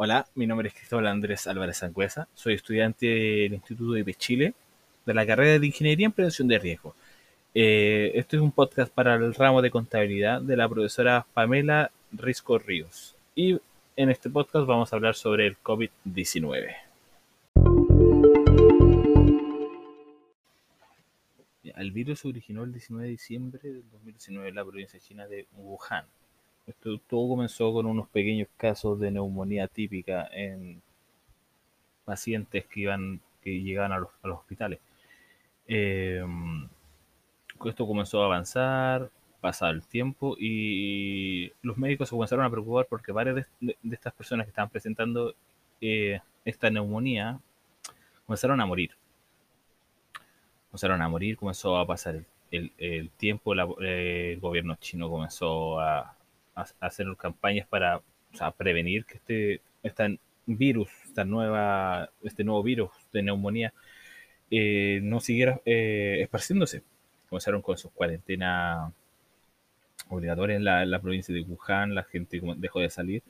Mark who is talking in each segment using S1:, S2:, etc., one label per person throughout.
S1: Hola, mi nombre es Cristóbal Andrés Álvarez Sangüesa, soy estudiante del Instituto de Chile de la carrera de Ingeniería en Prevención de Riesgo. Eh, este es un podcast para el ramo de contabilidad de la profesora Pamela Risco Ríos. Y en este podcast vamos a hablar sobre el COVID-19. El virus originó el 19 de diciembre del 2019 en la provincia china de Wuhan. Esto todo comenzó con unos pequeños casos de neumonía típica en pacientes que iban que llegaban a los, hospitales. Eh, esto comenzó a avanzar, pasado el tiempo y los médicos se comenzaron a preocupar porque varias de, estas personas que estaban presentando eh, esta neumonía comenzaron a morir. Comenzaron a morir, comenzó a pasar el, tiempo, el gobierno chino comenzó a, hacer campañas para prevenir que este, este virus, esta nueva, este nuevo virus de neumonía eh, no siguiera eh, esparciéndose. Comenzaron con sus cuarentenas obligatorias en la, provincia de Wuhan, la gente dejó de salir.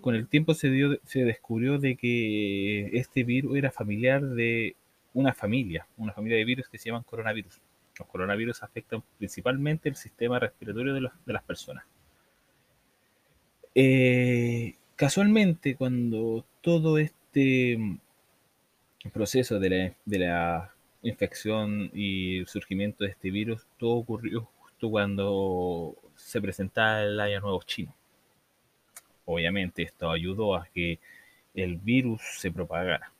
S1: Con el tiempo se, dio, se descubrió de que este virus era familiar de una familia, una familia de virus que se llaman coronavirus. Los coronavirus afectan principalmente el sistema respiratorio de, de las personas. Eh, casualmente, cuando todo este proceso de la, infección y el surgimiento de este virus, todo ocurrió justo cuando se presentaba el Año Nuevo Chino. Obviamente esto ayudó a que el virus se propagara.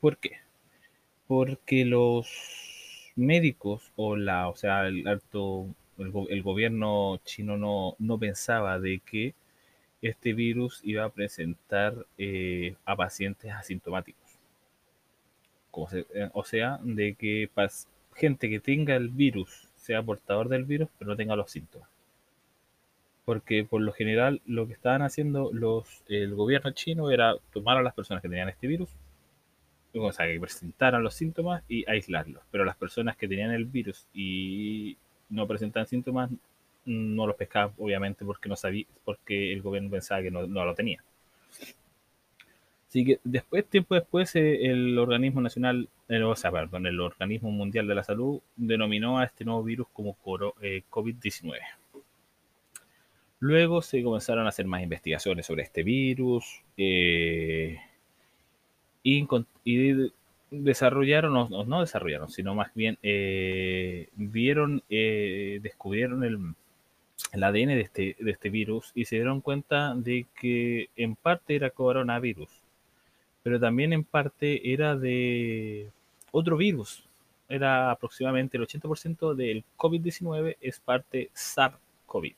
S1: ¿Por qué? Porque los médicos o la, o sea, el alto, el, gobierno chino no, no pensaba de que este virus iba a presentar eh, a pacientes asintomáticos. Eh, o sea, de que gente que tenga el virus sea portador del virus, pero no tenga los síntomas. Porque por lo general lo que estaban haciendo los, el gobierno chino era tomar a las personas que tenían este virus, o sea, que presentaran los síntomas y aislarlos. Pero las personas que tenían el virus y no presentan síntomas no los pescaba, obviamente, porque no sabía, porque el gobierno pensaba que no, lo tenía. Así que después, tiempo después, eh, el organismo nacional, eh, sea, perdón, el organismo mundial de la salud denominó a este nuevo virus como eh, COVID-19. Luego se comenzaron a hacer más investigaciones sobre este virus y, desarrollaron, no, no, desarrollaron, sino más bien vieron, descubrieron el, el ADN de este, de este virus y se dieron cuenta de que en parte era coronavirus, pero también en parte era de otro virus. Era aproximadamente el 80% del COVID-19 es parte SARS-CoV.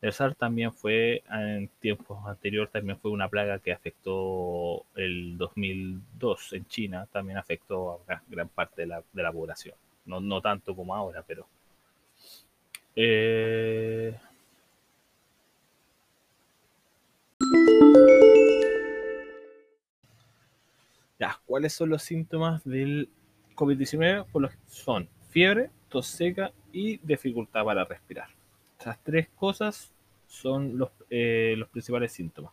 S1: El SARS también fue, en tiempos anteriores, también fue una plaga que afectó el 2002 en China, también afectó a gran parte de la, de la población. No, no tanto como ahora, pero eh, ya, ¿cuáles son los síntomas del COVID-19? Pues son fiebre, tos seca y dificultad para respirar. Estas tres cosas son los, eh, los principales síntomas.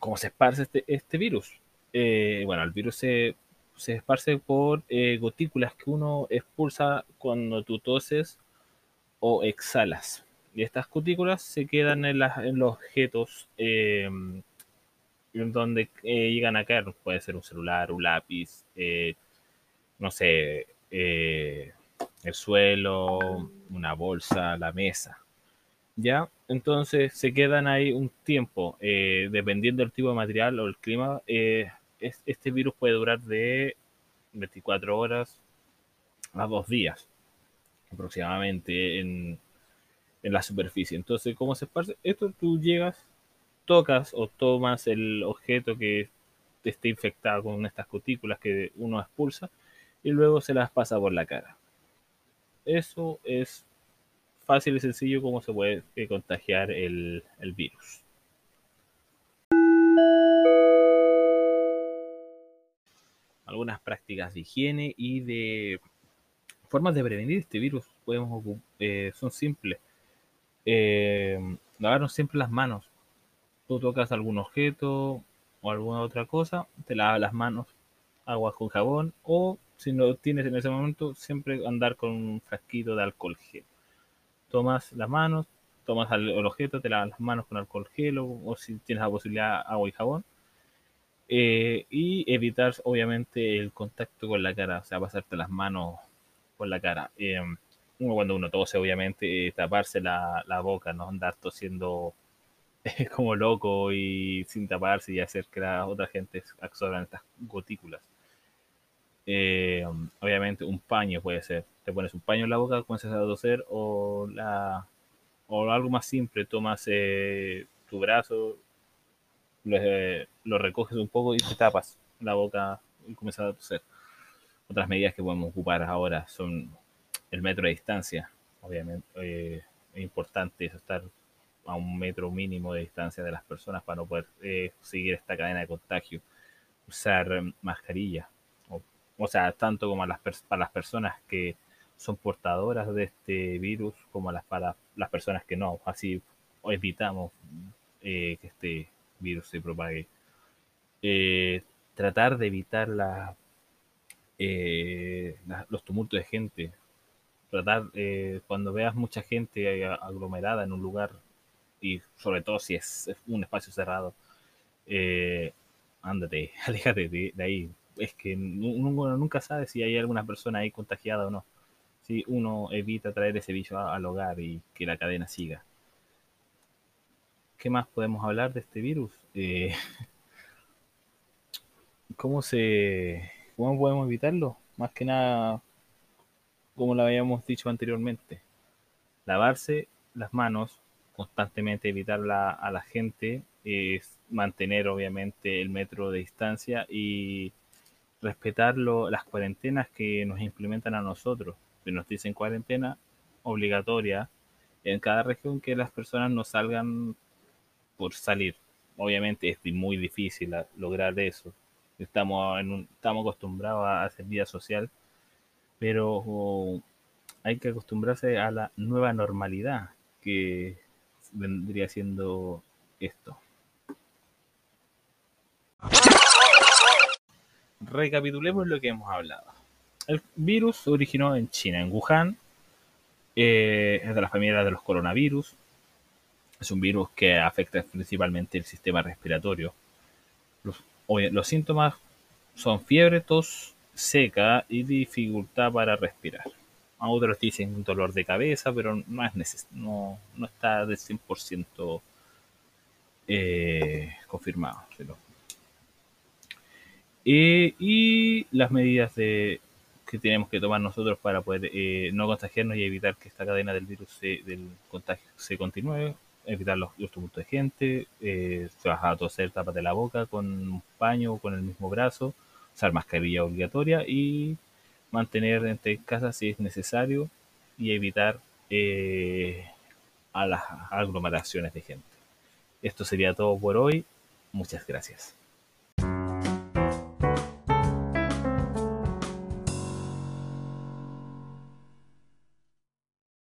S1: ¿Cómo se esparce este, este virus? Eh, bueno, el virus se, se esparce por gotículas que uno expulsa cuando tú toses o exhalas. Y estas cutículas se quedan en, en los objetos en donde eh, llegan a caer. Puede ser un celular, un lápiz, eh, no sé, eh, el suelo, una bolsa, la mesa. ¿Ya? Entonces se quedan ahí un tiempo, dependiendo del tipo de material o el clima. este virus puede durar de 24 horas a dos días aproximadamente en, la superficie. Entonces, ¿cómo se esparce? Esto tú llegas, tocas o tomas el objeto que esté infectado con estas cutículas que uno expulsa y luego se las pasa por la cara. Eso es fácil y sencillo como se puede eh, contagiar el, el virus. Algunas prácticas de higiene y de formas de prevenir este virus podemos, eh, son simples. Eh, lavarnos siempre las manos. tú tocas algún objeto o alguna otra cosa, te lavas las manos, agua con jabón o si no tienes en ese momento, siempre andar con un frasquito de alcohol gel. Tomas las manos, tomas el, objeto, te lavas las manos con alcohol gel o, si tienes la posibilidad agua y jabón. Eh, y evitar obviamente el contacto con la cara, o sea, pasarte las manos por la cara. Eh, uno cuando uno tose, obviamente, eh, taparse la, la, boca, no andar tosiendo como loco y sin taparse y hacer que la otra gente absorban estas gotículas. Eh, obviamente un paño puede ser. Te pones un paño en la boca, comienzas a toser o, la, o algo más simple, tomas eh, tu brazo, lo, recoges un poco y te tapas la boca y comienzas a toser. Otras medidas que podemos ocupar ahora son el metro de distancia. Obviamente eh, es importante estar a un metro mínimo de distancia de las personas para no poder seguir esta cadena de contagio. Usar mascarilla, o sea, tanto como a las, para las personas que son portadoras de este virus como a las, para las personas que no. Así evitamos eh, que este virus se propague. Eh, tratar de evitar eh, los tumultos de gente. Tratar, cuando veas mucha gente aglomerada en un lugar, y sobre todo si es un espacio cerrado, ándate, aléjate de ahí, es que uno nunca sabe si hay alguna persona ahí contagiada o no. Si uno evita traer ese bicho al hogar y que la cadena siga. ¿Qué más podemos hablar de este virus? Eh, ¿Cómo se, cómo podemos evitarlo? Más que nada, como lo habíamos dicho anteriormente, lavarse las manos constantemente, evitar a la gente, es mantener obviamente el metro de distancia y respetar las cuarentenas que nos implementan a nosotros. Que nos dicen cuarentena obligatoria en cada región que las personas no salgan por salir. Obviamente es muy difícil lograr eso. Estamos, en estamos acostumbrados a hacer vida social, pero hay que acostumbrarse a la nueva normalidad que vendría siendo esto. recapitulemos lo que hemos hablado. El virus originó en China, en Wuhan. Eh, es de la familia de los coronavirus. Es un virus que afecta principalmente el sistema respiratorio. Los, los síntomas son fiebre, tos seca y dificultad para respirar. A otros dicen un dolor de cabeza, pero no, es no, no está del 100% eh, confirmado y las medidas que tenemos que tomar nosotros para poder eh, no contagiarnos y evitar que esta cadena del virus del contagio se continúe, evitar los, los tumultos de gente, eh, si vas a toser, tápate la boca con un paño o con el mismo brazo, usar mascarilla obligatoria y mantener entre casa si es necesario y evitar eh, a las aglomeraciones de gente. Esto sería todo por hoy. Muchas gracias.